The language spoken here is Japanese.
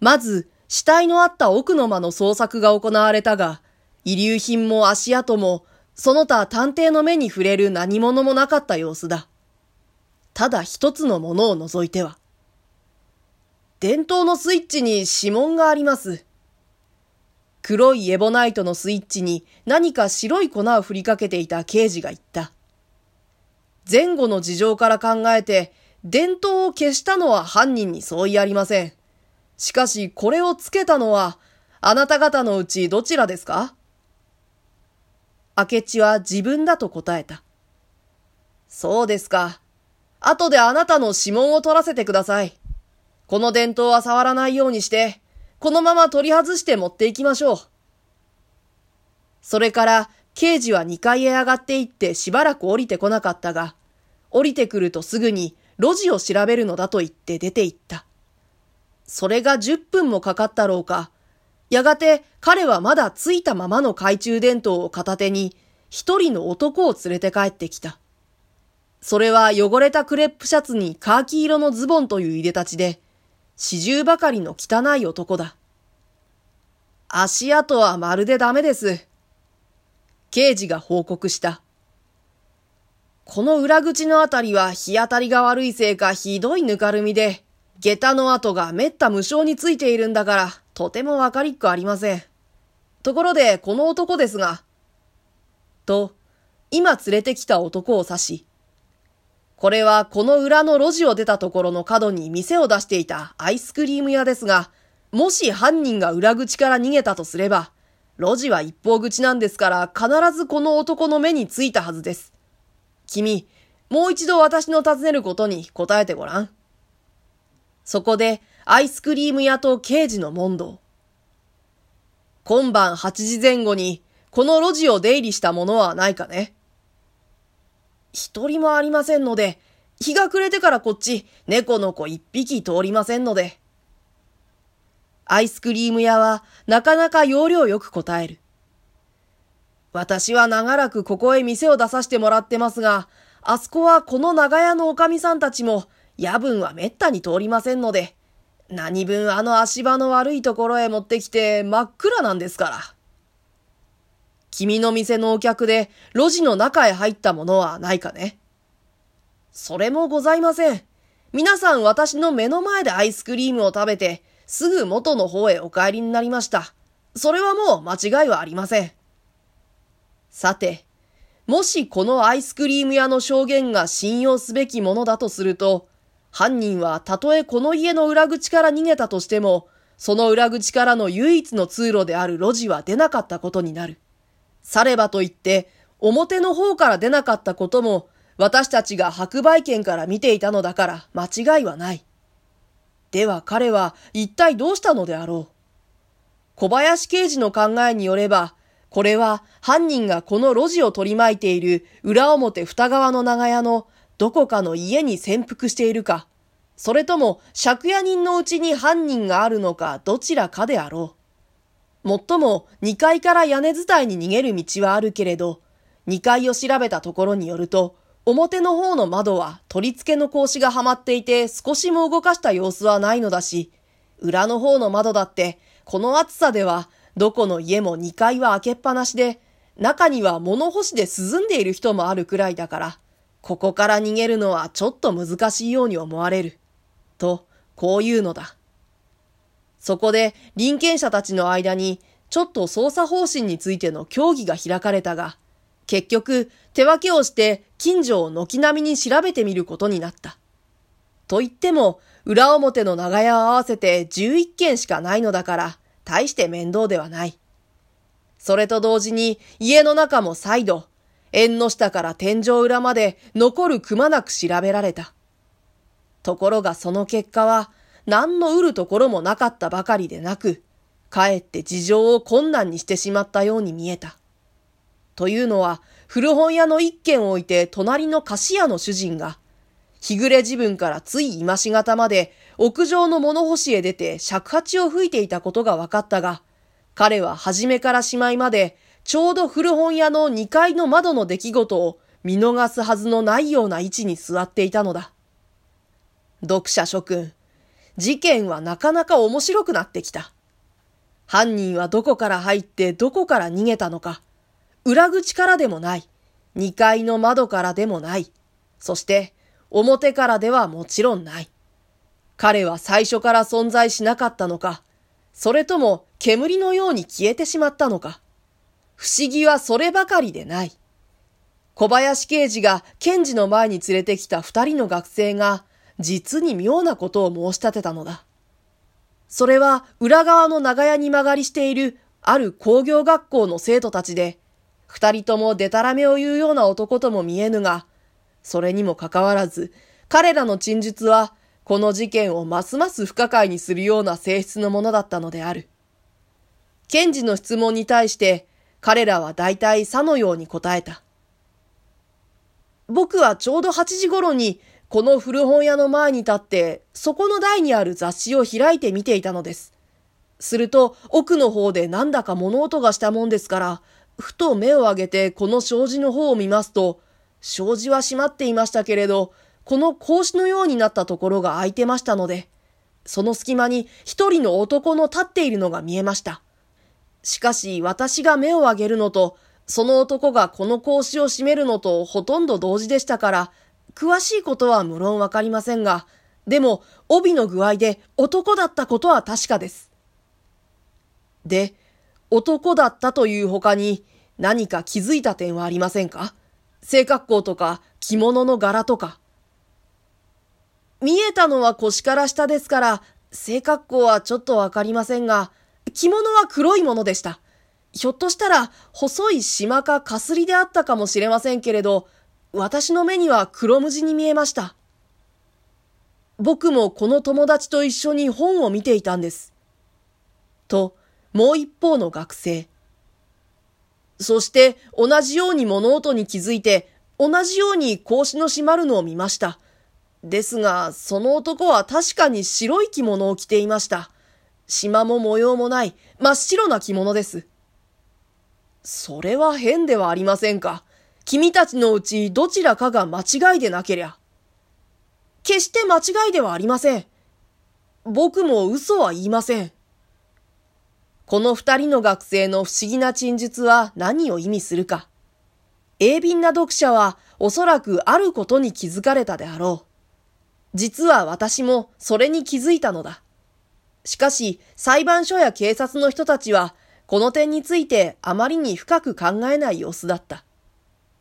まず、死体のあった奥の間の捜索が行われたが、遺留品も足跡も、その他探偵の目に触れる何者もなかった様子だ。ただ一つのものを除いては。伝統のスイッチに指紋があります。黒いエボナイトのスイッチに何か白い粉を振りかけていた刑事が言った。前後の事情から考えて、伝統を消したのは犯人に相違ありません。しかし、これをつけたのは、あなた方のうちどちらですか？明智は自分だと答えた。そうですか。後であなたの指紋を取らせてください。この伝統は触らないようにして、このまま取り外して持っていきましょう。それから、刑事は2階へ上がっていってしばらく降りてこなかったが、降りてくるとすぐに路地を調べるのだと言って出て行った。それが10分もかかったろうか。やがて彼はまだついたままの懐中電灯を片手に一人の男を連れて帰ってきた。それは汚れたクレップシャツにカーキ色のズボンという入れ立ちで、四十ばかりの汚い男だ。足跡はまるでダメです。刑事が報告した。この裏口のあたりは日当たりが悪いせいかひどいぬかるみで、下駄の跡がめった無償についているんだから、とてもわかりっこありません。ところで、この男ですが、と、今連れてきた男を指し、これはこの裏の路地を出たところの角に店を出していたアイスクリーム屋ですが、もし犯人が裏口から逃げたとすれば、路地は一方口なんですから必ずこの男の目についたはずです。君、もう一度私の尋ねることに答えてごらん。そこで、アイスクリーム屋と刑事の問答。今晩8時前後に、この路地を出入りした者はないかね一人もありませんので、日が暮れてからこっち、猫の子一匹通りませんので。アイスクリーム屋は、なかなか要領よく答える。私は長らくここへ店を出させてもらってますが、あそこはこの長屋のおかみさんたちも、夜分はめったに通りませんので、何分あの足場の悪いところへ持ってきて真っ暗なんですから。君の店のお客で路地の中へ入ったものはないかねそれもございません。皆さん私の目の前でアイスクリームを食べて、すぐ元の方へお帰りになりました。それはもう間違いはありません。さて、もしこのアイスクリーム屋の証言が信用すべきものだとすると、犯人はたとえこの家の裏口から逃げたとしても、その裏口からの唯一の通路である路地は出なかったことになる。さればと言って、表の方から出なかったことも、私たちが白売券から見ていたのだから間違いはない。では彼は一体どうしたのであろう。小林刑事の考えによれば、これは犯人がこの路地を取り巻いている裏表二側の長屋のどこかの家に潜伏しているか、それとも借家人のうちに犯人があるのかどちらかであろう。もっとも2階から屋根伝いに逃げる道はあるけれど、2階を調べたところによると、表の方の窓は取り付けの格子がはまっていて少しも動かした様子はないのだし、裏の方の窓だってこの暑さではどこの家も2階は開けっぱなしで、中には物干しで涼んでいる人もあるくらいだから、ここから逃げるのはちょっと難しいように思われる。と、こういうのだ。そこで、臨権者たちの間に、ちょっと捜査方針についての協議が開かれたが、結局、手分けをして近所を軒並みに調べてみることになった。と言っても、裏表の長屋を合わせて11件しかないのだから、大して面倒ではない。それと同時に、家の中も再度、縁の下から天井裏まで残るくまなく調べられた。ところがその結果は、何の売るところもなかったばかりでなく、かえって事情を困難にしてしまったように見えた。というのは、古本屋の一軒を置いて隣の菓子屋の主人が、日暮れ自分からつい今しがたまで屋上の物干しへ出て尺八を吹いていたことが分かったが、彼は初めからしまいまでちょうど古本屋の2階の窓の出来事を見逃すはずのないような位置に座っていたのだ。読者諸君、事件はなかなか面白くなってきた。犯人はどこから入ってどこから逃げたのか。裏口からでもない。2階の窓からでもない。そして表からではもちろんない。彼は最初から存在しなかったのか。それとも煙のように消えてしまったのか。不思議はそればかりでない。小林刑事が検事の前に連れてきた二人の学生が実に妙なことを申し立てたのだ。それは裏側の長屋に曲がりしているある工業学校の生徒たちで、二人ともデタラメを言うような男とも見えぬが、それにもかかわらず、彼らの陳述は、この事件をますます不可解にするような性質のものだったのである。検事の質問に対して、彼らは大体さのように答えた。僕はちょうど8時頃にこの古本屋の前に立って、そこの台にある雑誌を開いて見ていたのです。すると、奥の方でなんだか物音がしたもんですから、ふと目を上げてこの障子の方を見ますと、障子は閉まっていましたけれど、この格子のようになったところが開いてましたので、その隙間に一人の男の立っているのが見えました。しかし私が目を上げるのと、その男がこの格子を閉めるのとほとんど同時でしたから、詳しいことは無論わかりませんが、でも帯の具合で男だったことは確かです。で、男だったという他に何か気づいた点はありませんか？性格好とか着物の柄とか。見えたのは腰から下ですから、性格好はちょっとわかりませんが、着物は黒いものでした。ひょっとしたら細い島かかすりであったかもしれませんけれど、私の目には黒無地に見えました。僕もこの友達と一緒に本を見ていたんです。と、もう一方の学生。そして同じように物音に気づいて、同じように格子の閉まるのを見ました。ですが、その男は確かに白い着物を着ていました。島も模様もない真っ白な着物です。それは変ではありませんか。君たちのうちどちらかが間違いでなけりゃ。決して間違いではありません。僕も嘘は言いません。この二人の学生の不思議な陳述は何を意味するか。鋭敏な読者はおそらくあることに気づかれたであろう。実は私もそれに気づいたのだ。しかし裁判所や警察の人たちはこの点についてあまりに深く考えない様子だった。